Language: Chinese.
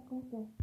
公工